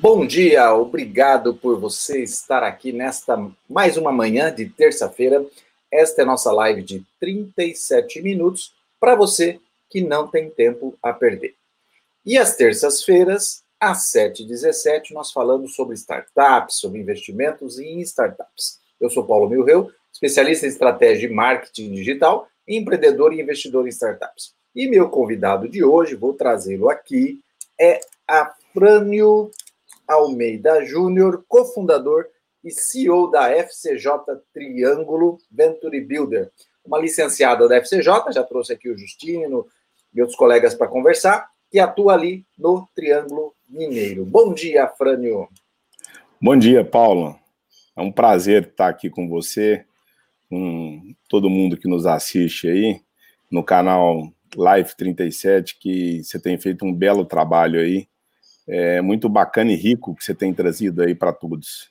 Bom dia, obrigado por você estar aqui nesta mais uma manhã de terça-feira. Esta é nossa live de 37 minutos para você que não tem tempo a perder. E às terças-feiras, às 7h17, nós falamos sobre startups, sobre investimentos em startups. Eu sou Paulo Milreu, especialista em estratégia de marketing digital, empreendedor e investidor em startups. E meu convidado de hoje, vou trazê-lo aqui, é Afrânio Almeida Júnior, cofundador e CEO da FCJ Triângulo Venture Builder. Uma licenciada da FCJ, já trouxe aqui o Justino e outros colegas para conversar, que atua ali no Triângulo Mineiro. Bom dia, Frânio. Bom dia, Paulo. É um prazer estar aqui com você, com todo mundo que nos assiste aí, no canal Live 37, que você tem feito um belo trabalho aí é, muito bacana e rico que você tem trazido aí para todos.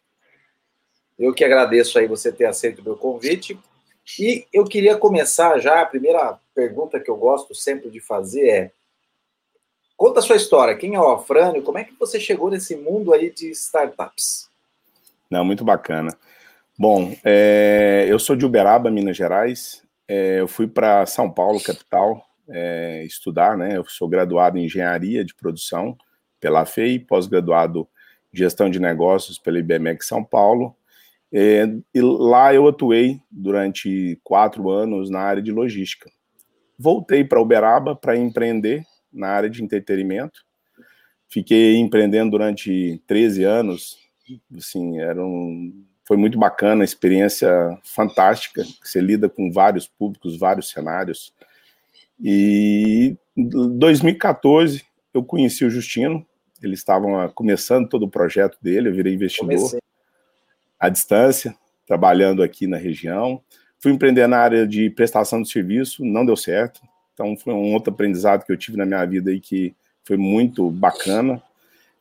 Eu que agradeço aí você ter aceito o meu convite. E eu queria começar já, a primeira pergunta que eu gosto sempre de fazer é, conta a sua história, quem é o Afrânio, como é que você chegou nesse mundo aí de startups? Não, muito bacana. Bom, é, eu sou de Uberaba, Minas Gerais, é, eu fui para São Paulo, capital, é, estudar, né, eu sou graduado em Engenharia de Produção, pela FEI, pós-graduado em Gestão de Negócios pela IBMEC São Paulo. É, e lá eu atuei durante quatro anos na área de logística. Voltei para Uberaba para empreender na área de entretenimento. Fiquei empreendendo durante 13 anos. Assim, era um, foi muito bacana, experiência fantástica. Você lida com vários públicos, vários cenários. E em 2014 eu conheci o Justino, eles estavam ah, começando todo o projeto dele, eu virei investidor Comecei. à distância, trabalhando aqui na região. Fui empreender na área de prestação de serviço, não deu certo. Então foi um outro aprendizado que eu tive na minha vida aí que foi muito bacana.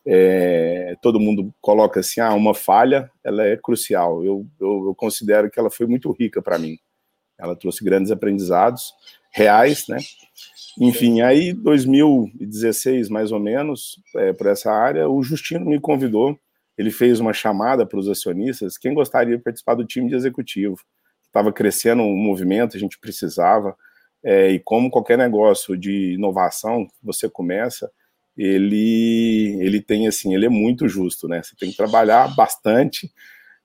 É, todo mundo coloca assim, ah, uma falha, ela é crucial. Eu, eu, eu considero que ela foi muito rica para mim. Ela trouxe grandes aprendizados reais, né? Enfim, aí 2016, mais ou menos, é, por essa área, o Justino me convidou, ele fez uma chamada para os acionistas, quem gostaria de participar do time de executivo. Estava crescendo um movimento, a gente precisava, é, e como qualquer negócio de inovação você começa, ele, ele tem assim, ele é muito justo, né? Você tem que trabalhar bastante,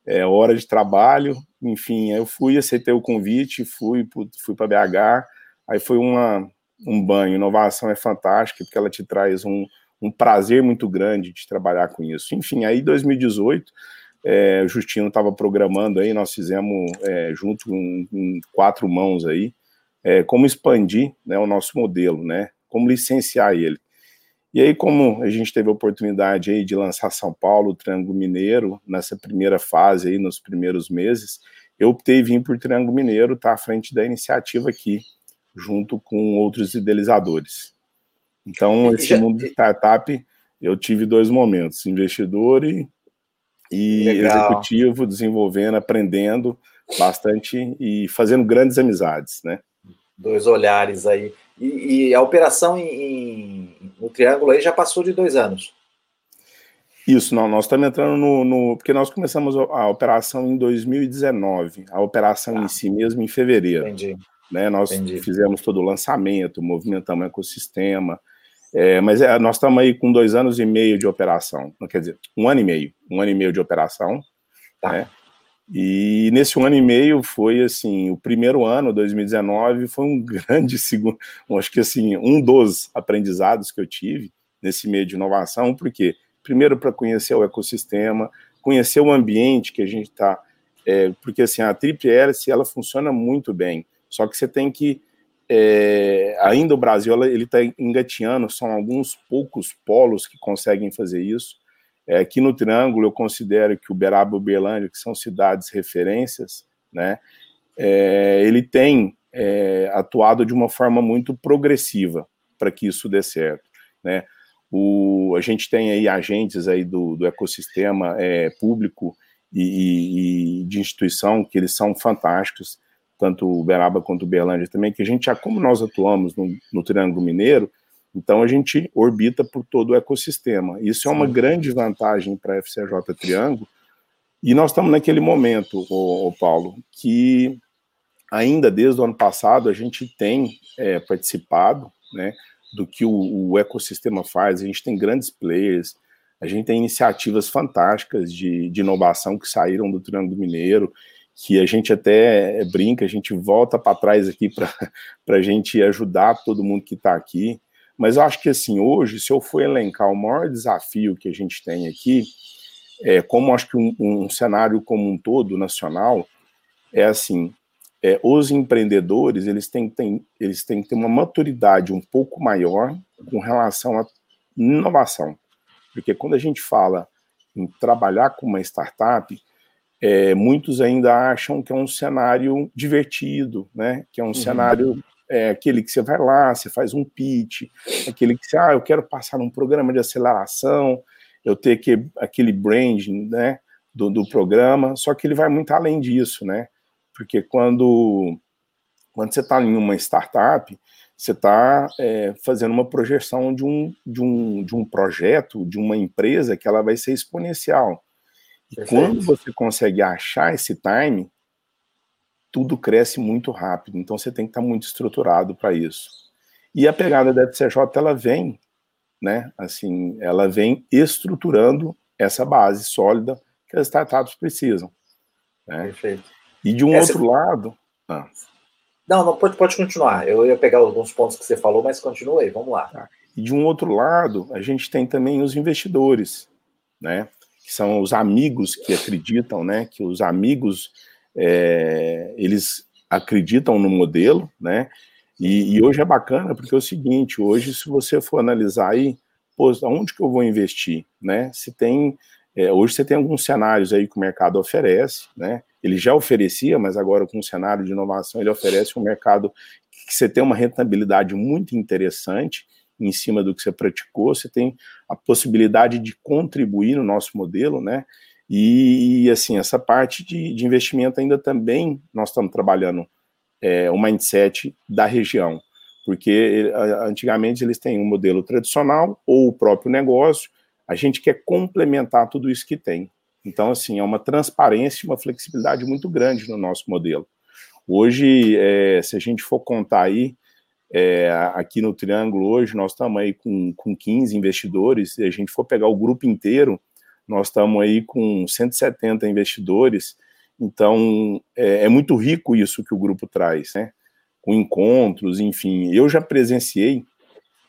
é hora de trabalho, enfim, eu fui, aceitei o convite, fui, fui para BH, aí foi uma, um banho. Inovação é fantástica porque ela te traz um, um prazer muito grande de trabalhar com isso. Enfim, aí 2018, é, o Justino estava programando aí, nós fizemos é, junto com, quatro mãos aí, é, como expandir né, o nosso modelo, né? Como licenciar ele. E aí, como a gente teve a oportunidade aí de lançar São Paulo, o Triângulo Mineiro, nessa primeira fase aí, nos primeiros meses, eu optei vir por Triângulo Mineiro, tá à frente da iniciativa aqui, junto com outros idealizadores. Então, esse mundo de startup, eu tive dois momentos, investidor e, e executivo, desenvolvendo, aprendendo bastante e fazendo grandes amizades, né? Dois olhares aí. E, e a operação em, em, no Triângulo aí já passou de dois anos. Isso, não, nós estamos entrando no, no, Porque nós começamos a operação em 2019, a operação ah, em si mesmo em fevereiro. Entendi. Né? Nós Entendi. fizemos todo o lançamento, movimentamos o ecossistema, é, mas é, nós estamos aí com dois anos e meio de operação, quer dizer, um ano e meio, um ano e meio de operação, tá. né? E nesse um ano e meio foi assim, o primeiro ano, 2019, foi um grande segundo, acho que assim, um dos aprendizados que eu tive nesse meio de inovação, porque primeiro para conhecer o ecossistema, conhecer o ambiente que a gente está, é, porque assim a Triple ela funciona muito bem. Só que você tem que é, ainda o Brasil ele está engateando, são alguns poucos polos que conseguem fazer isso. É, aqui no Triângulo eu considero que Uberaba e Uberlândia, que são cidades referências, né, é, ele tem é, atuado de uma forma muito progressiva para que isso dê certo, né. O, a gente tem aí agentes aí do, do ecossistema é, público e, e, e de instituição que eles são fantásticos tanto o Uberaba quanto o Uberlândia também, que a gente já, como nós atuamos no, no Triângulo Mineiro, Então a gente orbita por todo o ecossistema. Isso é uma grande vantagem para a FCJ Triângulo. E nós estamos naquele momento, o Paulo, que ainda desde o ano passado a gente tem é, participado né, do que o, o, ecossistema faz, a gente tem grandes players, a gente tem iniciativas fantásticas de, de inovação que saíram do Triângulo Mineiro, que a gente até brinca, a gente volta para trás aqui para a gente ajudar todo mundo que está aqui. Mas eu acho que assim, hoje, se eu for elencar o maior desafio que a gente tem aqui, é, como acho que um, um cenário como um todo nacional, é assim, é, os empreendedores eles têm, têm, eles têm que ter uma maturidade um pouco maior com relação à inovação. Porque quando a gente fala em trabalhar com uma startup, é, muitos ainda acham que é um cenário divertido, né? que é um uhum. cenário é, aquele que você vai lá, você faz um pitch, aquele que você, ah, eu quero passar num programa de aceleração, eu ter que, aquele branding né, do, do programa, só que ele vai muito além disso, né? Porque quando, quando você está em uma startup, você está é, fazendo uma projeção de um, de, um, de um projeto, de uma empresa que ela vai ser exponencial. E Perfeito. quando você consegue achar esse time, tudo cresce muito rápido. Então você tem que estar muito estruturado para isso. E a pegada da FCJ, ela vem, né? Assim, ela vem estruturando essa base sólida que as startups precisam. Né? Perfeito. E de um Essa... outro lado. Ah. Não, não pode, pode continuar. Eu ia pegar alguns pontos que você falou, mas continue aí, vamos lá. Tá. E de um outro lado, a gente tem também os investidores, né? Que são os amigos que acreditam, né? Que os amigos é, eles acreditam no modelo, né? E, e, hoje é bacana porque é o seguinte: hoje, se você for analisar aí, pô, onde que eu vou investir, né? Se tem é, hoje você tem alguns cenários aí que o mercado oferece, né? Ele já oferecia, mas agora com o cenário de inovação ele oferece um mercado que você tem uma rentabilidade muito interessante em cima do que você praticou, você tem a possibilidade de contribuir no nosso modelo, né? E, assim, essa parte de, de investimento ainda também nós estamos trabalhando é, o mindset da região, porque antigamente eles têm um modelo tradicional ou o próprio negócio, a gente quer complementar tudo isso que tem. Então, assim, é uma transparência e uma flexibilidade muito grande no nosso modelo. Hoje, é, se a gente for contar aí, é, aqui no Triângulo, hoje nós estamos aí com, com 15 investidores, se a gente for pegar o grupo inteiro, nós estamos aí com 170 investidores, então é, é muito rico isso que o grupo traz, né? Com encontros, enfim. Eu já presenciei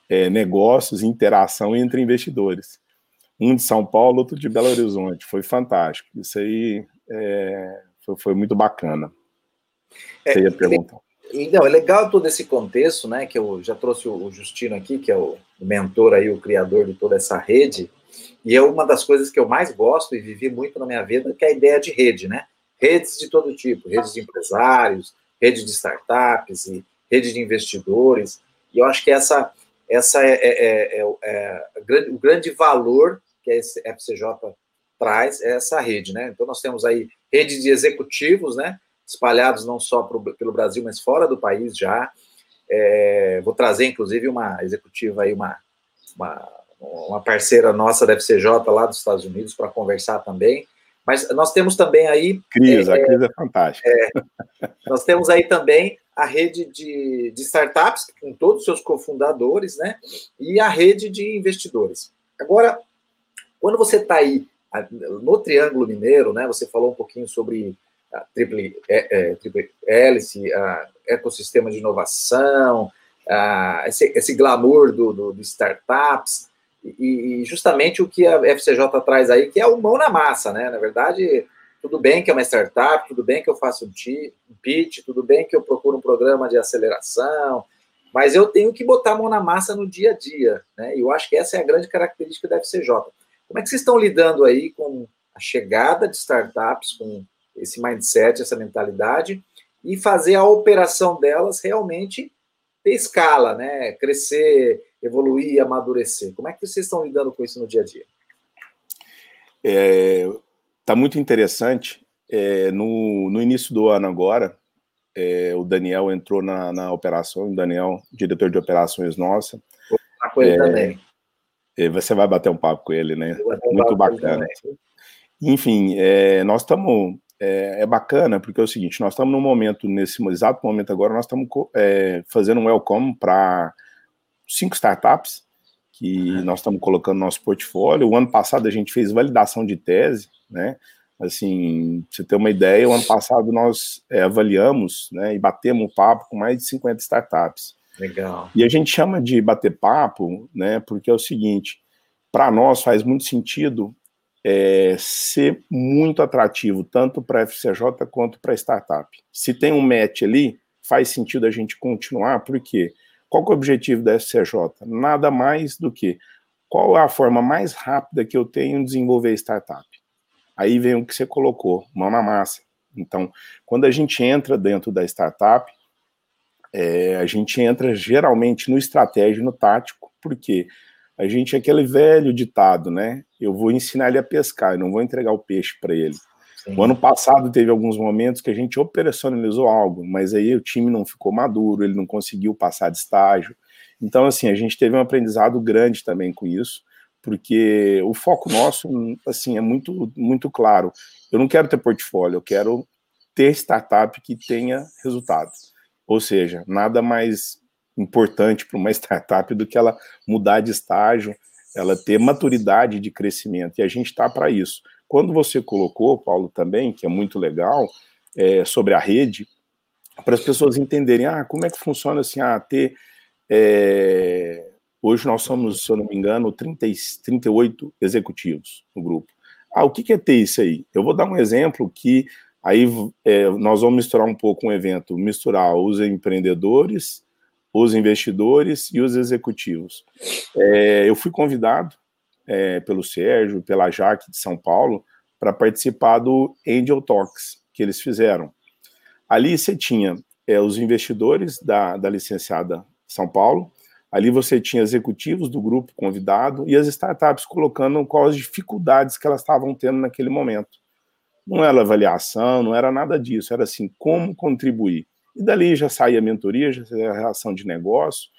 é, negócios, interação entre investidores um de São Paulo, outro de Belo Horizonte. Foi fantástico. Isso aí é, foi, foi, muito bacana. Você ia perguntar. Então, é legal todo esse contexto, né? Que eu já trouxe o Justino aqui, que é o mentor aí, o criador de toda essa rede. E é uma das coisas que eu mais gosto e vivi muito na minha vida, que é a ideia de rede, né? Redes de todo tipo, redes de empresários, redes de startups e rede de investidores. E eu acho que essa, essa é, é, é, é o grande valor que a FCJ traz é essa rede, né? Então nós temos aí rede de executivos, né? Espalhados não só pro, pelo Brasil, mas fora do país já. É, vou trazer, inclusive, uma executiva aí, uma, uma, uma parceira nossa da FCJ lá dos Estados Unidos para conversar também. Mas nós temos também aí. Cris, é, a Cris é fantástica. É, nós temos aí também a rede de, de startups, com todos os seus cofundadores, né? E a rede de investidores. Agora, quando você está aí no Triângulo Mineiro, né, você falou um pouquinho sobre a triple, é, é, triple hélice, a ecossistema de inovação, a, esse, esse, glamour do, do, do startups, e, e, justamente o que a FCJ traz aí, que é o mão na massa, né? Na verdade, tudo bem que é uma startup, tudo bem que eu faço um pitch, tudo bem que eu procuro um programa de aceleração, mas eu tenho que botar a mão na massa no dia a dia, né? E eu acho que essa é a grande característica da FCJ. Como é que vocês estão lidando aí com a chegada de startups, com esse mindset, essa mentalidade, e fazer a operação delas realmente ter escala, né? Crescer, evoluir, amadurecer. Como é que vocês estão lidando com isso no dia a dia? Está é, tá muito interessante. É, no, no início do ano agora, é, o Daniel entrou na, na operação, o Daniel, diretor de operações nossa, papo com ele é, também. Você vai bater um papo com ele, né? Muito bacana. Enfim, é, nós estamos. É, é, bacana, porque é o seguinte: nós estamos num momento, nesse exato momento agora, nós estamos é, fazendo um welcome para cinco startups que nós estamos colocando no nosso portfólio. O ano passado a gente fez validação de tese, né? Assim, pra você ter uma ideia, o ano passado nós é, avaliamos né, e batemos um papo com mais de 50 startups. Legal. E a gente chama de bater papo, né? Porque é o seguinte: para nós faz muito sentido é, ser muito atrativo, tanto para a FCJ quanto para a startup. Se tem um match ali, faz sentido a gente continuar, porque qual é o objetivo da FCJ? Nada mais do que qual é a forma mais rápida que eu tenho de desenvolver startup. Aí vem o que você colocou, mão na massa. Então, quando a gente entra dentro da startup, é, a gente entra geralmente no estratégico, no tático, porque a gente é aquele velho ditado, né? Eu vou ensinar ele a pescar, eu não vou entregar o peixe para ele. Sim. O ano passado teve alguns momentos que a gente operacionalizou algo, mas aí o time não ficou maduro, ele não conseguiu passar de estágio. Então, assim, a gente teve um aprendizado grande também com isso porque o foco nosso, assim, é muito, muito claro. Eu não quero ter portfólio, eu quero ter startup que tenha resultado. Ou seja, nada mais importante para uma startup do que ela mudar de estágio, ela ter maturidade de crescimento. E a gente está para isso. Quando você colocou, Paulo, também, que é muito legal, é, sobre a rede, para as pessoas entenderem, ah, como é que funciona assim, ah, ter é, Hoje nós somos, se eu não me engano, 30, 38 executivos no grupo. Ah, o que é ter isso aí? Eu vou dar um exemplo que aí é, nós vamos misturar um pouco um evento, misturar os empreendedores, os investidores e os executivos. É, eu fui convidado é, pelo Sérgio, pela Jaque de São Paulo, para participar do Angel Talks que eles fizeram. Ali você tinha é, os investidores da, da licenciada São Paulo, Ali você tinha executivos do grupo convidado e as startups colocando quais as dificuldades que elas estavam tendo naquele momento. Não era avaliação, não era nada disso, era assim, como contribuir. E dali já saía a mentoria, já saía a relação de negócio.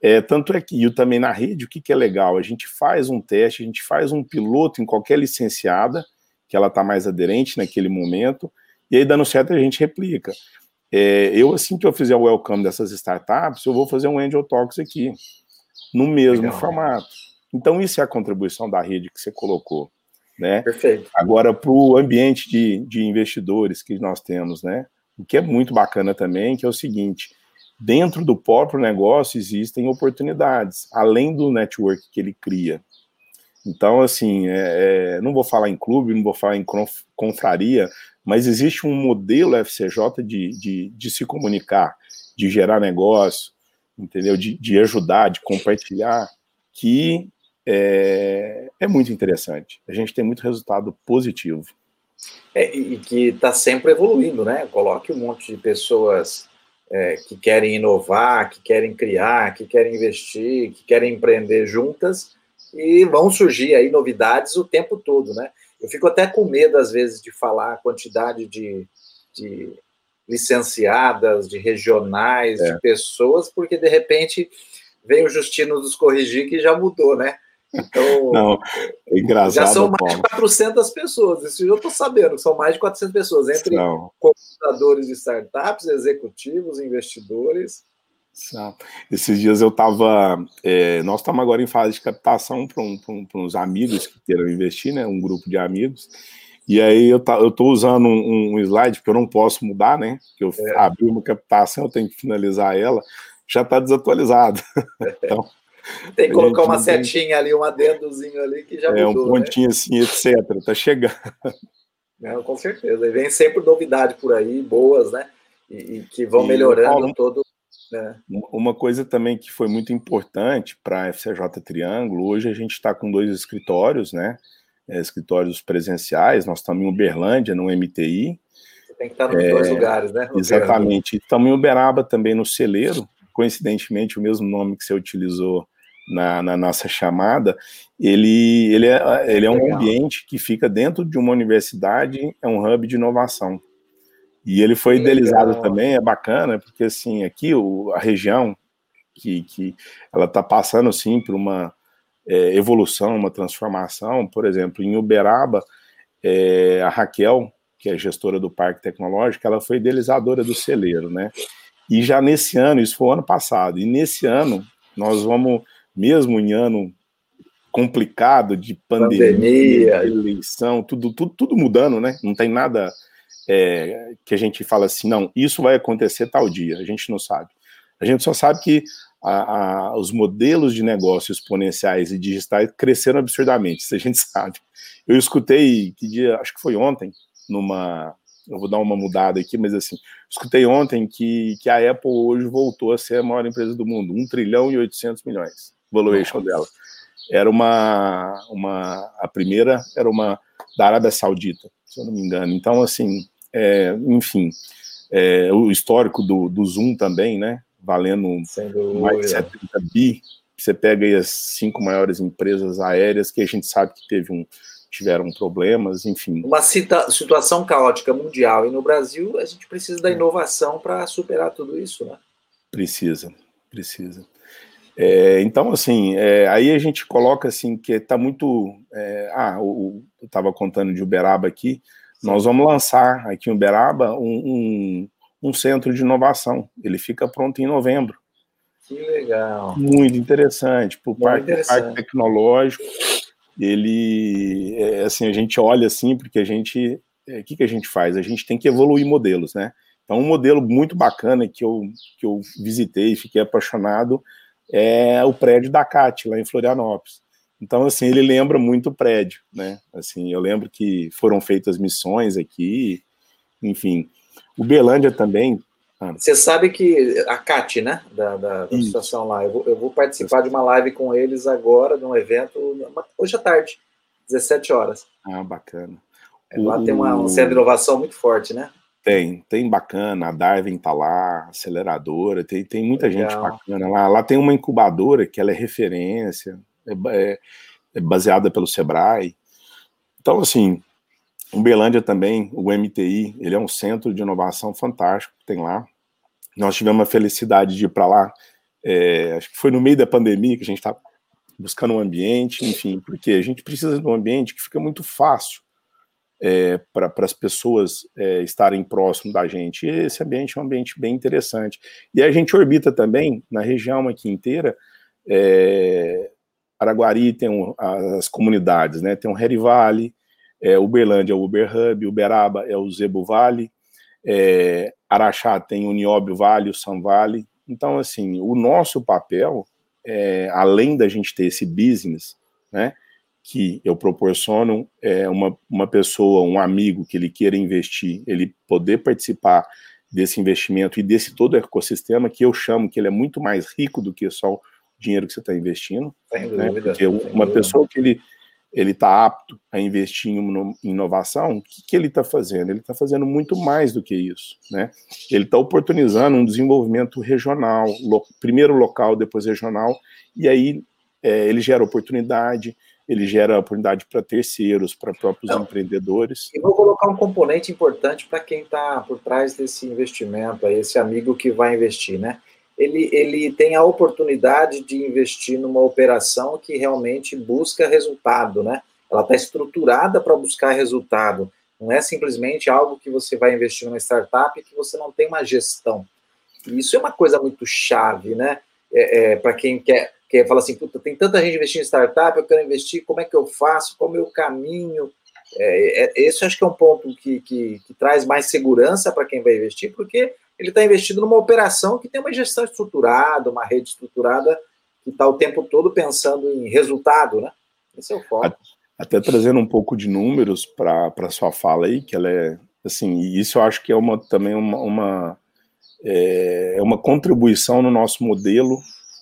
É, tanto é que eu também na rede, o que, que é legal? A gente faz um teste, a gente faz um piloto em qualquer licenciada, que ela está mais aderente naquele momento, e aí dando certo a gente replica. É, eu, assim que eu fizer o welcome dessas startups, eu vou fazer um Angel Talks aqui, no mesmo Legal. formato. Então, isso é a contribuição da rede que você colocou. Né? Perfeito. Agora, para o ambiente de, de investidores que nós temos, né? O que é muito bacana também, que é o seguinte: dentro do próprio negócio existem oportunidades, além do network que ele cria. Então, assim, é, é, não vou falar em clube, não vou falar em confraria, mas existe um modelo FCJ de, de, de se comunicar, de gerar negócio, entendeu? De, de ajudar, de compartilhar, que é, é, muito interessante. A gente tem muito resultado positivo. É, e que está sempre evoluindo, né? Coloque um monte de pessoas é, que querem inovar, que querem criar, que querem investir, que querem empreender juntas, e vão surgir aí novidades o tempo todo, né? Eu fico até com medo, às vezes, de falar a quantidade de, de licenciadas, de regionais, é. de pessoas, porque de repente vem o Justino nos corrigir que já mudou, né? Então, Não, é engraçado, já são mais de 400 pessoas, isso eu estou sabendo, são mais de 400 pessoas, entre Não. computadores de startups, executivos, investidores. Esses dias eu estava. É, nós estamos agora em fase de captação para um, um, uns amigos que queiram investir, né? Um grupo de amigos. E aí eu tá, estou usando um, um, slide, porque eu não posso mudar, né? Que eu é. abri uma captação, eu tenho que finalizar ela, já está desatualizado. Então, tem que colocar uma setinha ali, um adendozinho ali que já é, mudou. É, um pontinho né? assim, etc. Está chegando. Não, com certeza. E vem sempre novidade por aí, boas, né? E, e que vão e melhorando Paulo, todo é. Uma coisa também que foi muito importante para a FCJ Triângulo, hoje a gente está com dois escritórios, né? É, escritórios presenciais, nós estamos em Uberlândia, no MTI. Você tem que estar nos é, dois lugares, né? Exatamente. Estamos em Uberaba também no Celeiro, coincidentemente o mesmo nome que você utilizou na, na, nossa chamada, ele, ele, é, ele é um ambiente que fica dentro de uma universidade, é um hub de inovação. E ele foi idealizado também, é bacana, porque assim, aqui o, a região que, que ela está passando, assim, por uma é, evolução, uma transformação. Por exemplo, em Uberaba, é, a Raquel, que é gestora do Parque Tecnológico, ela foi idealizadora do celeiro, né? E já nesse ano, isso foi ano passado, e nesse ano nós vamos, mesmo em ano complicado de pandemia, pandemia. eleição, tudo, tudo, tudo mudando, né? Não tem nada é, que a gente fala assim, não, isso vai acontecer tal dia, a gente não sabe. A gente só sabe que a, a, os modelos de negócio exponenciais e digitais cresceram absurdamente, isso a gente sabe. Eu escutei, que dia, acho que foi ontem, numa. Eu vou dar uma mudada aqui, mas assim, escutei ontem que, que a Apple hoje voltou a ser a maior empresa do mundo, 1 trilhão e 800 milhões, valuation Nossa. dela era uma, uma a primeira era uma da Arábia Saudita, se eu não me engano. Então, assim, é, enfim, é, o histórico do, do Zoom também, né? Valendo mais de 70 bi. Você pega aí as cinco maiores empresas aéreas que a gente sabe que teve um, tiveram problemas, enfim. Uma cita, situação caótica mundial e no Brasil a gente precisa da é. inovação para superar tudo isso, né? Precisa, precisa. É, então, assim, é, aí a gente coloca assim que está muito. É, ah, eu estava contando de Uberaba aqui. Sim. Nós vamos lançar aqui em Uberaba um, um, um, centro de inovação. Ele fica pronto em novembro. Que legal. Muito interessante. Para o parque, parque, tecnológico, ele. É, assim, a gente olha assim, porque a gente. É, o que, que a gente faz? A gente tem que evoluir modelos, né? Então, um modelo muito bacana que eu, que eu visitei, fiquei apaixonado é o prédio da CAT, lá em Florianópolis. Então, assim, ele lembra muito o prédio, né? Assim, eu lembro que foram feitas missões aqui, enfim. O Belândia também. Você sabe que a CAT, né, da, da, da associação lá, eu vou, eu vou, participar de uma live com eles agora, de um evento, hoje à tarde, 17 horas. Ah, bacana. É, lá o... tem uma, um centro de inovação muito forte, né? Tem, tem bacana, a Darwin tá lá, aceleradora, tem, tem muita Legal. gente bacana lá. Lá tem uma incubadora que ela é referência, é, é, é baseada pelo Sebrae. Então, assim, Uberlândia também, o MTI, ele é um centro de inovação fantástico que tem lá. Nós tivemos a felicidade de ir para lá, é, acho que foi no meio da pandemia que a gente está buscando um ambiente, enfim, porque a gente precisa de um ambiente que fica muito fácil é, para as pessoas é, estarem próximo da gente. E esse ambiente é um ambiente bem interessante. E a gente orbita também, na região aqui inteira, é, Araguari tem um, as comunidades, né? Tem o Harry Valley, é, Uberlândia é o Uber Hub, Uberaba é o Zebo Vale, é, Araxá tem o Nióbio Vale, o São Vale. Então, assim, o nosso papel, é, além da gente ter esse business, né? Que eu proporciono é, uma, uma pessoa, um amigo que ele queira investir, ele poder participar desse investimento e desse todo ecossistema que eu chamo que ele é muito mais rico do que só o dinheiro que você está investindo. Sem né? dúvida, Porque uma pessoa que ele ele está apto a investir em inovação, o que, que ele está fazendo? Ele está fazendo muito mais do que isso. Né? Ele está oportunizando um desenvolvimento regional, lo, primeiro local, depois regional, e aí é, ele gera oportunidade, ele gera oportunidade para terceiros, para próprios Não. empreendedores. E vou colocar um componente importante para quem está por trás desse investimento, esse amigo que vai investir, né? Ele, ele tem a oportunidade de investir numa operação que realmente busca resultado, né? Ela está estruturada para buscar resultado. Não é simplesmente algo que você vai investir numa startup que você não tem uma gestão. E isso é uma coisa muito chave, né? É, é, para quem quer que fala assim, tem tanta gente investindo em startup, eu quero investir, como é que eu faço, qual é o meu caminho? É, é, esse acho que é um ponto que, que, que traz mais segurança para quem vai investir, porque ele está investindo numa operação que tem uma gestão estruturada, uma rede estruturada, que está o tempo todo pensando em resultado, né? Esse é o foco. Até trazendo um pouco de números para a sua fala aí, que ela é, assim, isso eu acho que é uma, também uma, uma, é, é uma contribuição no nosso modelo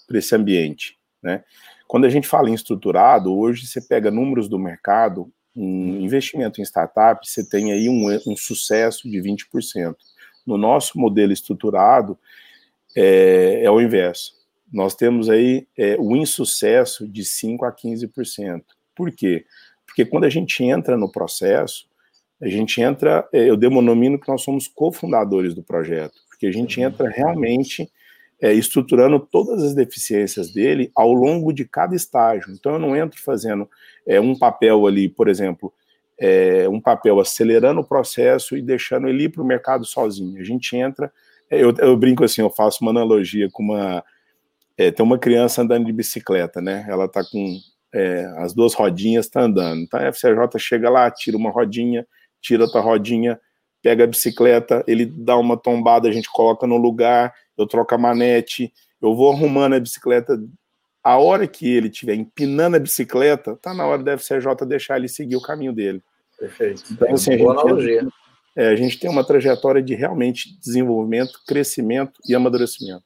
para esse ambiente. Né? Quando a gente fala em estruturado, hoje você pega números do mercado, um investimento em startup, você tem aí um, um sucesso de 20%. No nosso modelo estruturado, é, é o inverso. Nós temos aí é, o insucesso de 5% a 15%. Por quê? Porque quando a gente entra no processo, a gente entra, é, eu denomino que nós somos cofundadores do projeto, porque a gente entra realmente é, estruturando todas as deficiências dele ao longo de cada estágio. Então, eu não entro fazendo é, um papel ali, por exemplo, é, um papel acelerando o processo e deixando ele ir para o mercado sozinho. A gente entra, é, eu, eu, brinco assim, eu faço uma analogia com uma. É, tem uma criança andando de bicicleta, né? Ela está com é, as duas rodinhas, está andando. Então a FCJ chega lá, tira uma rodinha, tira outra rodinha, pega a bicicleta, ele dá uma tombada, a gente coloca no lugar, eu troco a manete, eu vou arrumando a bicicleta a hora que ele estiver empinando a bicicleta, tá na hora da FCJ deixar ele seguir o caminho dele. Perfeito. Então, assim, Boa analogia. É, a gente tem uma trajetória de realmente desenvolvimento, crescimento e amadurecimento.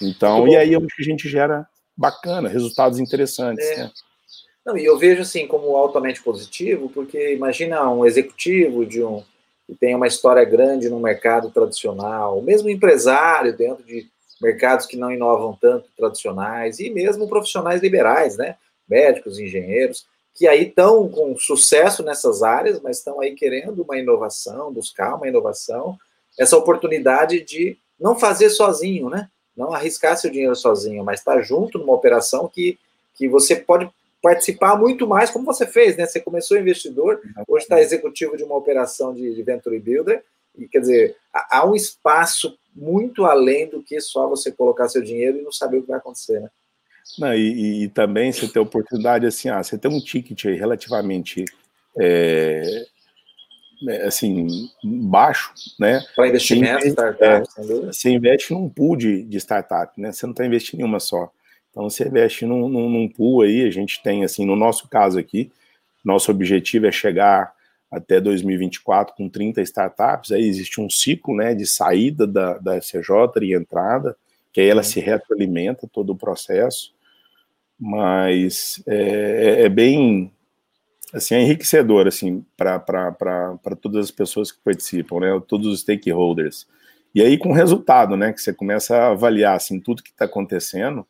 Então, e aí é onde a gente gera bacana, resultados interessantes. É. Né? Não, e eu vejo assim como altamente positivo, porque imagina um executivo de um que tem uma história grande no mercado tradicional, mesmo empresário dentro de mercados que não inovam tanto tradicionais e mesmo profissionais liberais, né? Médicos, engenheiros, que aí estão com sucesso nessas áreas, mas estão aí querendo uma inovação, buscar uma inovação, essa oportunidade de não fazer sozinho, né? Não arriscar seu dinheiro sozinho, mas estar tá junto numa operação que, que você pode participar muito mais, como você fez, né? Você começou investidor, hoje está executivo de uma operação de, de Venture Builder, e quer dizer, há, um espaço muito além do que só você colocar seu dinheiro e não saber o que vai acontecer, né? Não, e, e, também você ter oportunidade assim, ah, você tem um ticket aí relativamente é, é assim baixo, né? Para investimento, você, startup, é, você investe num pool de, de startup, né? Você não está investindo em uma só. Então você investe num, num, num pool aí, a gente tem assim, no nosso caso aqui, nosso objetivo é chegar até 2024 com 30 startups, aí existe um ciclo né, de saída da, da FCJ e entrada, que aí ela uhum. se retroalimenta todo o processo, mas é, é, é bem assim, é enriquecedor assim, para todas as pessoas que participam, né, todos os stakeholders. E aí com resultado, né, que você começa a avaliar assim, tudo que está acontecendo,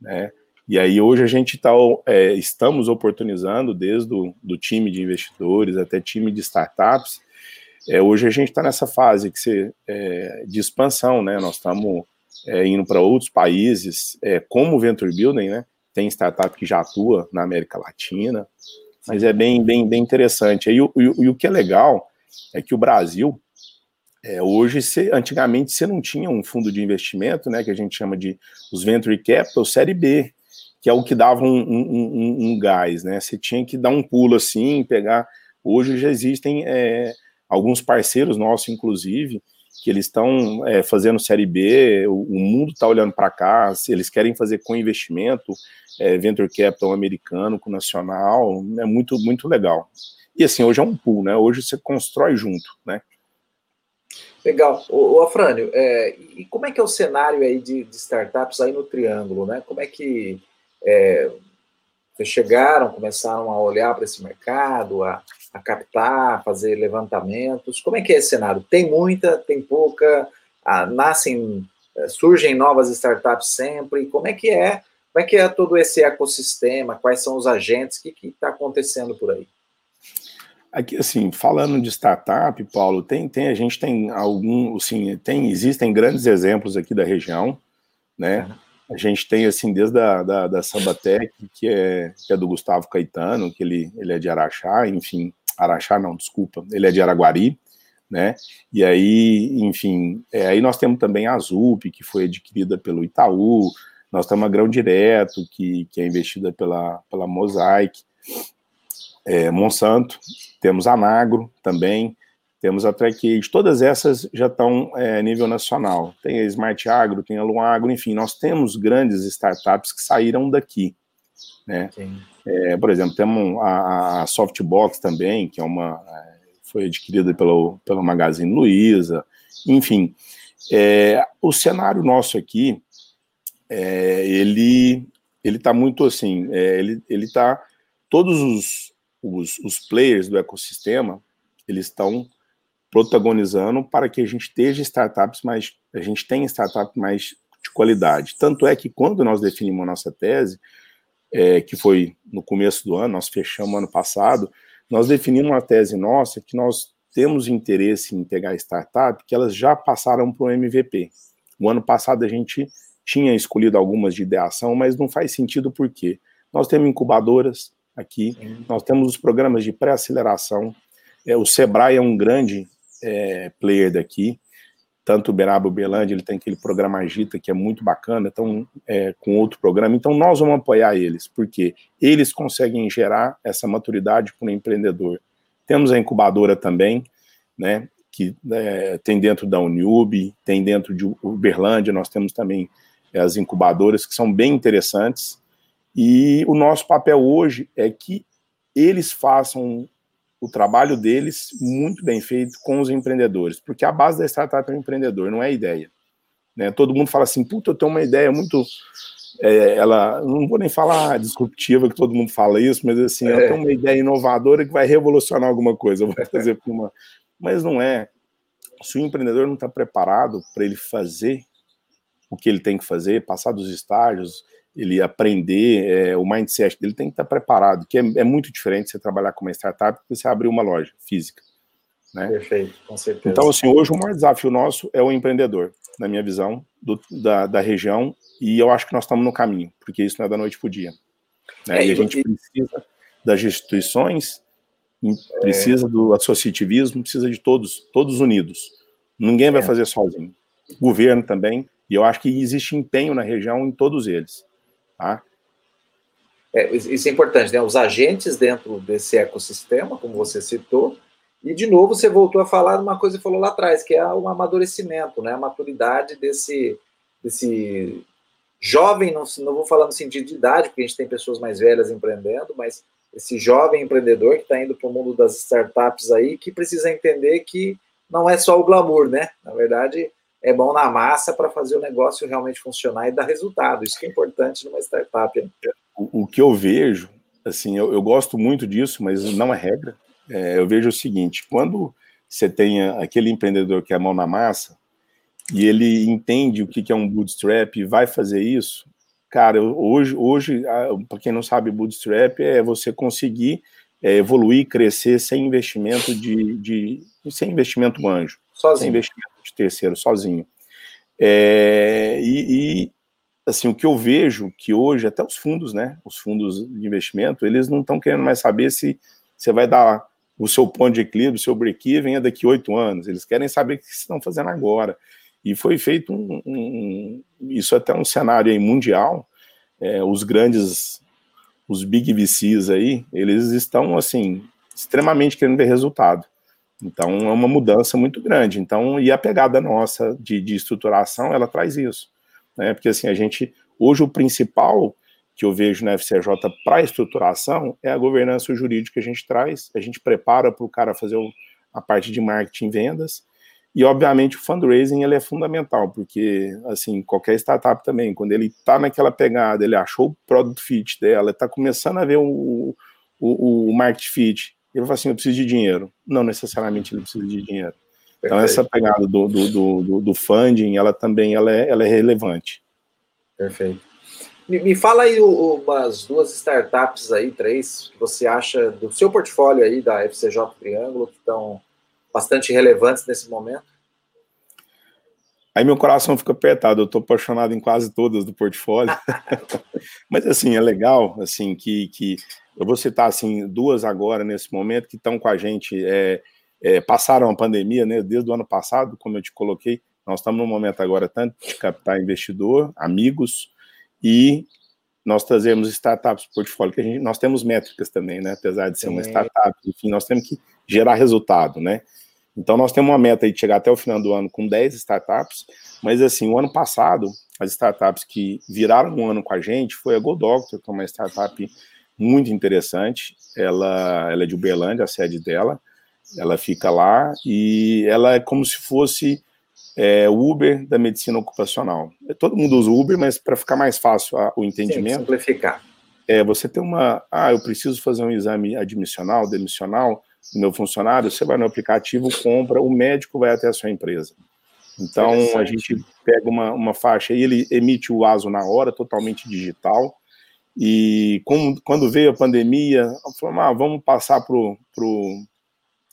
né, e aí hoje a gente está é, estamos oportunizando desde o do time de investidores até time de startups. É, hoje a gente está nessa fase que você, é, de expansão, né? Nós estamos é, indo para outros países, é, como Venture Building, né? Tem startup que já atua na América Latina, mas é bem, bem, bem interessante. E, o, e, e o que é legal é que o Brasil, é, hoje, cê, antigamente, você não tinha um fundo de investimento, né, que a gente chama de os Venture Capital Série B, que é o que dava um, um, um, um, gás, né? Você tinha que dar um pulo assim, pegar. Hoje já existem é, alguns parceiros nossos, inclusive, que eles estão é, fazendo série B, o, o mundo está olhando para cá, eles querem fazer com investimento, é, venture capital americano, com nacional, é muito, muito legal. E assim, hoje é um pool, né? Hoje você constrói junto, né? Legal. O, Afrânio, é, e como é que é o cenário aí de, de startups aí no Triângulo, né? Como é que é, vocês chegaram, começaram a olhar para esse mercado, a, a captar, fazer levantamentos. Como é que é esse cenário? Tem muita, tem pouca, ah, nascem, é, surgem novas startups sempre. Como é que é? Como é que é todo esse ecossistema? Quais são os agentes? O que está acontecendo por aí? Aqui, assim, falando de startup, Paulo, tem, tem a gente tem algum, assim, tem, existem grandes exemplos aqui da região, né? Uhum. A gente tem, assim, desde a da, da Sambatec, que é, que é do Gustavo Caetano, que ele, ele é de Araxá, enfim, Araxá não, desculpa, ele é de Araguari, né? E aí, enfim, é, aí nós temos também a ZUP, que foi adquirida pelo Itaú, nós temos a Grão Direto, que, que é investida pela, pela Mosaic, é, Monsanto, temos a Nagro também, temos a TrackAge, todas essas já estão é, a nível nacional. Tem a Smart Agro, tem a Luagro, enfim, nós temos grandes startups que saíram daqui. Né? É, por exemplo, temos a, a, Softbox também, que é uma é, foi adquirida pelo, pelo Magazine Luiza, enfim. É, o cenário nosso aqui, é, ele ele está muito assim, é, ele ele está todos os, os, os players do ecossistema eles estão protagonizando para que a gente esteja startups mais, a gente tenha startups mais de qualidade. Tanto é que quando nós definimos a nossa tese, é, que foi no começo do ano, nós fechamos ano passado, nós definimos uma tese nossa que nós temos interesse em pegar startup que elas já passaram para o MVP. O ano passado a gente tinha escolhido algumas de ideação, mas não faz sentido porque nós temos incubadoras aqui, Sim. nós temos os programas de pré-aceleração, é, o Sebrae é um grande é, player daqui, tanto o Beraba Belândia, ele tem aquele programa Agita, que é muito bacana, então, é, com outro programa, então nós vamos apoiar eles, porque eles conseguem gerar essa maturidade para o empreendedor. Temos a incubadora também, né, que é, tem dentro da Uniub, tem dentro de Uberlândia, nós temos também as incubadoras que são bem interessantes, e o nosso papel hoje é que eles façam o trabalho deles muito bem feito com os empreendedores, porque a base da startup é o empreendedor, não é a ideia. Né? Todo mundo fala assim, puta, eu tenho uma ideia muito. É, ela não vou nem falar disruptiva, que todo mundo fala isso, mas assim, é. eu tenho uma ideia inovadora que vai revolucionar alguma coisa, eu vou fazer uma. Mas não é. Se o empreendedor não está preparado para ele fazer o que ele tem que fazer, passar dos estágios, ele aprender, é, o mindset dele tem que estar preparado, que é, é, muito diferente você trabalhar com uma startup que você abrir uma loja física. Né? Perfeito, com certeza. Então, assim, hoje o maior desafio nosso é o empreendedor, na minha visão, do, da, da região, e eu acho que nós estamos no caminho, porque isso não é da noite para o dia. Né? É, e a gente precisa das instituições, precisa é. do associativismo, precisa de todos, todos unidos. Ninguém vai é. fazer sozinho. O governo também, e eu acho que existe empenho na região em todos eles. Tá? É, isso é importante, né? Os agentes dentro desse ecossistema, como você citou, e de novo você voltou a falar uma coisa que falou lá atrás, que é o amadurecimento, né? A maturidade desse, desse jovem, não, não vou falar no sentido de idade, porque a gente tem pessoas mais velhas empreendendo, mas esse jovem empreendedor que está indo para o mundo das startups aí, que precisa entender que não é só o glamour, né? Na verdade, é mão na massa para fazer o negócio realmente funcionar e dar resultado. Isso que é importante numa startup. Né? O, o, que eu vejo, assim, eu, eu, gosto muito disso, mas não é regra. É, eu vejo o seguinte: quando você tem aquele empreendedor que é mão na massa e ele entende o que é um bootstrap e vai fazer isso, cara, hoje, hoje para quem não sabe, bootstrap é você conseguir é, evoluir, crescer sem investimento de, de sem investimento anjo, Sozinho. sem investimento de terceiro sozinho. É, e, e, assim, o que eu vejo que hoje, até os fundos, né, os fundos de investimento, eles não estão querendo mais saber se você vai dar o seu ponto de equilíbrio, o seu break-even é daqui oito anos. Eles querem saber o que estão fazendo agora. E foi feito um, um isso é até um cenário aí mundial. É, os grandes, os big VCs aí, eles estão assim extremamente querendo ver resultado. Então é uma mudança muito grande. Então, e a pegada nossa de, de estruturação, ela traz isso. Né? Porque assim, a gente, hoje o principal que eu vejo na FCJ para estruturação é a governança jurídica que a gente traz, a gente prepara para o cara fazer o, a parte de marketing e vendas, e obviamente o fundraising ele é fundamental, porque assim, qualquer startup também, quando ele está naquela pegada, ele achou o product fit dela, está começando a ver o, o, o market fit, ele fala assim: eu preciso de dinheiro. Não necessariamente ele precisa de dinheiro. Perfeito. Então, essa pegada do, do, do, do, funding, ela também ela é, ela é relevante. Perfeito. Me, me fala aí umas duas startups aí, três, que você acha do seu portfólio aí da FCJ Triângulo, que estão bastante relevantes nesse momento. Aí meu coração fica apertado, eu estou apaixonado em quase todas do portfólio. Mas assim, é legal, assim, que, que eu vou citar assim duas agora nesse momento que estão com a gente, é, é, passaram a pandemia, né? Desde o ano passado, como eu te coloquei, nós estamos num momento agora tanto de captar investidor, amigos e nós trazemos startups para o portfólio, que a gente, nós temos métricas também, né? Apesar de ser uma startup, enfim, nós temos que gerar resultado, né? Então nós temos uma meta de chegar até o final do ano com 10 startups, mas assim, o ano passado, as startups que viraram um ano com a gente foi a GoDoctor, que é uma startup muito interessante. Ela, ela é de Uberlândia, a sede dela. Ela fica lá e ela é como se fosse é, Uber da medicina ocupacional. Todo mundo usa Uber, mas para ficar mais fácil a, o entendimento. Sim, simplificar. É, você tem uma. Ah, eu preciso fazer um exame admissional, demissional do meu funcionário. Você vai no aplicativo, compra, o médico vai até a sua empresa. Então, a gente pega uma, uma faixa e ele emite o ASO na hora, totalmente digital. E quando veio a pandemia, falamos, ah, vamos passar para o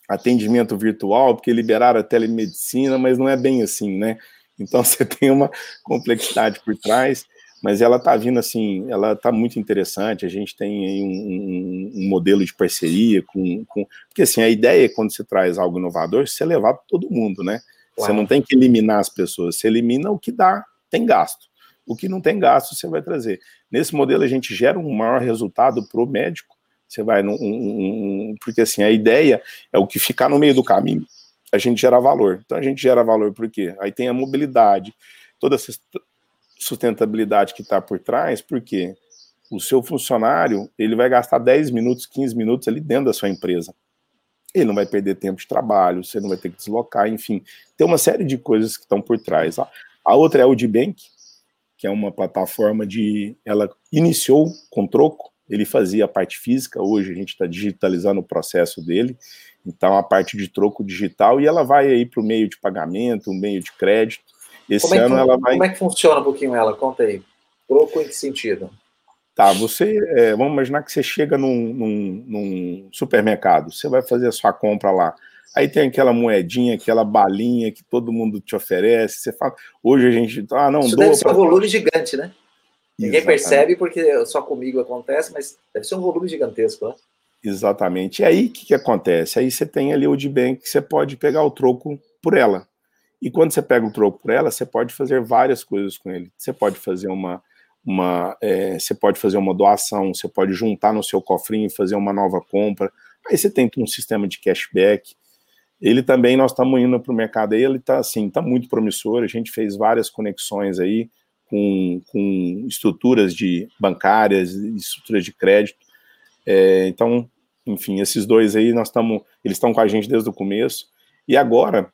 atendimento virtual, porque liberaram a telemedicina, mas não é bem assim, né? Então você tem uma complexidade por trás, mas ela está vindo assim, ela está muito interessante. A gente tem aí um, um, um modelo de parceria com, com, Porque assim, a ideia é quando você traz algo inovador, você levar para todo mundo, né? Você não tem que eliminar as pessoas, você elimina o que dá, tem gasto. O que não tem gasto, você vai trazer. Nesse modelo, a gente gera um maior resultado para o médico. Você vai num, um, um, porque assim, a ideia é o que ficar no meio do caminho, a gente gera valor. Então a gente gera valor por quê? Aí tem a mobilidade, toda essa sustentabilidade que está por trás, porque o seu funcionário ele vai gastar 10 minutos, 15 minutos ali dentro da sua empresa. Ele não vai perder tempo de trabalho, você não vai ter que deslocar, enfim. Tem uma série de coisas que estão por trás. A outra é o Bank, que é uma plataforma de. Ela iniciou com troco, ele fazia a parte física, hoje a gente está digitalizando o processo dele, então a parte de troco digital, e ela vai aí para o meio de pagamento, um meio de crédito. Esse como ano é que, ela vai. Como é que funciona um pouquinho ela? Conta aí. Troco em que sentido? Tá, você. É, vamos imaginar que você chega num, num, num supermercado, você vai fazer a sua compra lá. Aí tem aquela moedinha, aquela balinha que todo mundo te oferece. Você fala, hoje a gente. Ah, não, Isso deve ser um volume gigante, né? Ninguém Exatamente. percebe porque só comigo acontece, mas deve ser um volume gigantesco, né? Exatamente. E aí o que, que acontece? Aí você tem ali o de bem que você pode pegar o troco por ela. E quando você pega o troco por ela, você pode fazer várias coisas com ele. Você pode fazer uma, uma é, você pode fazer uma doação, você pode juntar no seu cofrinho e fazer uma nova compra. Aí você tem um sistema de cashback. Ele também, nós estamos indo para o mercado aí, ele está assim, está muito promissor. A gente fez várias conexões aí com, com estruturas de bancárias, estruturas de crédito. É, então, enfim, esses dois aí nós estamos, eles estão com a gente desde o começo. E agora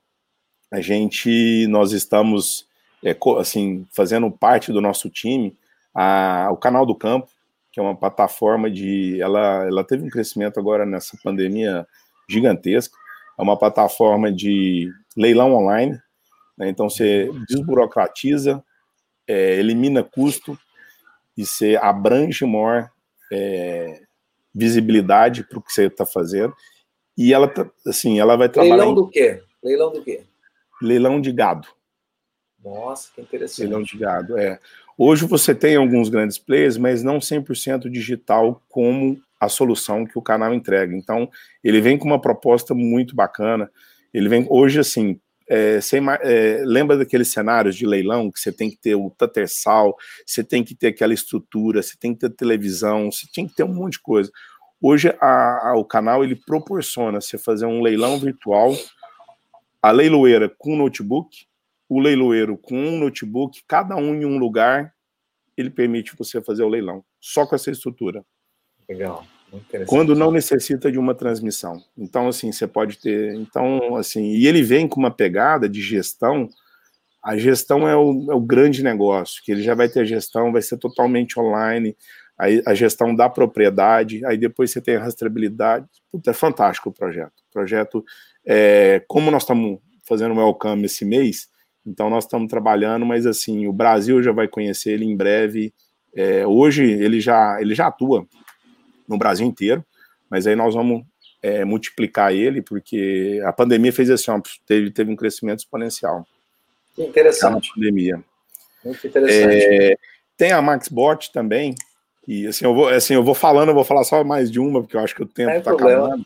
a gente, nós estamos é, assim fazendo parte do nosso time, a, o canal do campo, que é uma plataforma de, ela, ela teve um crescimento agora nessa pandemia gigantesca. É uma plataforma de leilão online, né? então você desburocratiza é, elimina custo e você abrange maior é, visibilidade para o que você está fazendo. E ela, tá, assim, ela vai trabalhar. Leilão do quê? Leilão do quê? Leilão de gado. Nossa, que interessante. Leilão de gado, é. Hoje você tem alguns grandes players, mas não 100% digital como a solução que o canal entrega. Então, ele vem com uma proposta muito bacana. Ele vem hoje assim, é, você, é, lembra daqueles cenários de leilão que você tem que ter o tatersal, você tem que ter aquela estrutura, você tem que ter televisão, você tem que ter um monte de coisa. Hoje a, a, o canal ele proporciona você fazer um leilão virtual, a leiloeira com notebook, o leiloeiro com um notebook, cada um em um lugar, ele permite você fazer o leilão, só com essa estrutura. Legal. Quando não necessita de uma transmissão. Então, assim, você pode ter. Então, assim, e ele vem com uma pegada de gestão. A gestão é o, é o grande negócio, que ele já vai ter gestão, vai ser totalmente online, aí a gestão da propriedade, aí depois você tem a rastreabilidade. Puta, é fantástico o projeto. O projeto, é, como nós estamos fazendo o welcome esse mês, então nós estamos trabalhando, mas assim, o Brasil já vai conhecer ele em breve. É, hoje ele já, ele já atua no Brasil inteiro, mas aí nós vamos é, multiplicar ele, porque a pandemia fez assim, ó, teve, teve um crescimento exponencial. Que interessante. A pandemia. Muito interessante. É, tem a MaxBot também, que assim eu, vou, assim, eu vou falando, eu vou falar só mais de uma, porque eu acho que o tempo está acabando.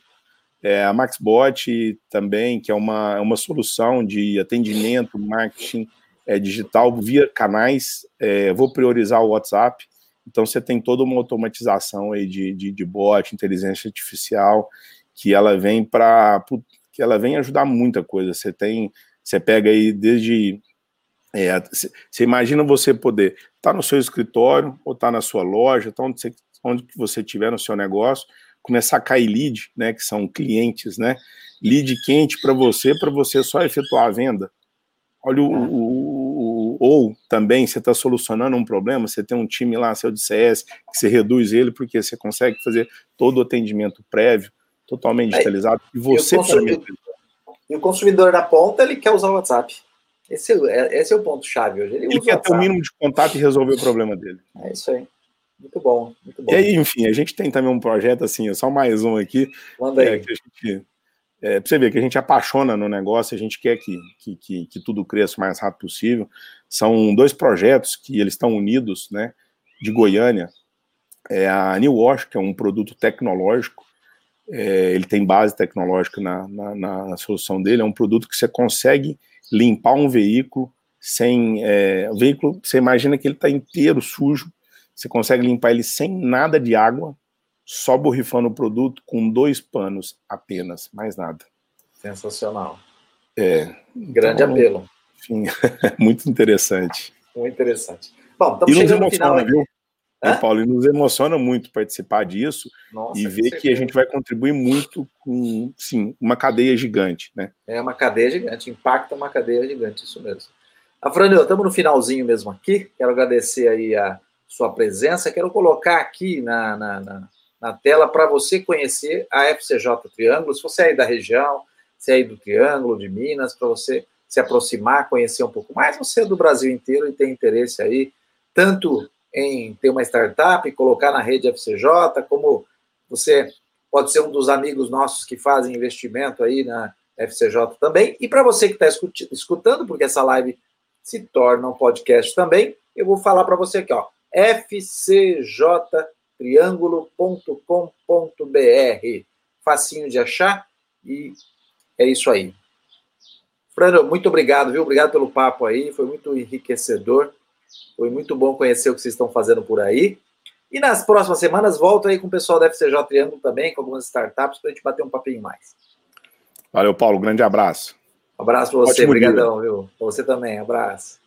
É, a MaxBot também, que é uma, é uma solução de atendimento, marketing é, digital via canais. É, vou priorizar o WhatsApp. Então você tem toda uma automatização aí de, de, de bot, inteligência artificial, que ela vem para que ela vem ajudar muita coisa. Você tem, você pega aí desde é, você imagina você poder estar tá no seu escritório ou estar tá na sua loja, tá onde onde você estiver no seu negócio, começar a cair lead, né, que são clientes, né, lead quente para você, para você só efetuar a venda. Olha o, o, ou também você está solucionando um problema, você tem um time lá, seu de CS, que você reduz ele, porque você consegue fazer todo o atendimento prévio, totalmente digitalizado, e você e o, consumidor, e o consumidor da ponta, ele quer usar o WhatsApp. Esse é, esse é o ponto-chave hoje. Ele, ele quer ter o mínimo de contato e resolver o problema dele. É isso aí. Muito bom, muito bom. E aí, enfim, a gente tem também um projeto assim, só mais um aqui. Manda aí. É, que a gente É, pra você ver que a gente apaixona no negócio, a gente quer que, que, que, que tudo cresça o mais rápido possível. São dois projetos que eles estão unidos, né? De Goiânia. É a New Wash, que é um produto tecnológico, é, ele tem base tecnológica na, na, na, solução dele, é um produto que você consegue limpar um veículo sem. É, o veículo, você imagina que ele está inteiro sujo, você consegue limpar ele sem nada de água, só borrifando o produto com dois panos apenas, mais nada. Sensacional. É. Grande então, apelo. Enfim, muito interessante. Muito interessante. Bom, estamos chegando no final. Viu? Né, Paulo? E nos emociona muito participar disso Nossa, e ver que a gente vai contribuir muito com, sim, uma cadeia gigante, né? É uma cadeia gigante, impacta uma cadeia gigante, isso mesmo. Afranio, estamos no finalzinho mesmo aqui, quero agradecer aí a sua presença, quero colocar aqui na, na, na, na tela para você conhecer a FCJ Triângulo, se você é aí da região, se é aí do Triângulo, de Minas, para você se aproximar, conhecer um pouco mais, você é do Brasil inteiro e tem interesse aí, tanto em ter uma startup, colocar na rede FCJ, como você pode ser um dos amigos nossos que fazem investimento aí na FCJ também. E para você que está escutando, porque essa live se torna um podcast também, eu vou falar para você aqui, ó, fcjtriangulo.com.br. Facinho de achar e é isso aí. Frano, muito obrigado, viu? Obrigado pelo papo aí, foi muito enriquecedor. Foi muito bom conhecer o que vocês estão fazendo por aí. E nas próximas semanas, volto aí com o pessoal da FCJ Triângulo também, com algumas startups, para a gente bater um papinho mais. Valeu, Paulo. Grande abraço. Um abraço para você. Obrigadão, viu? Para você também. Abraço.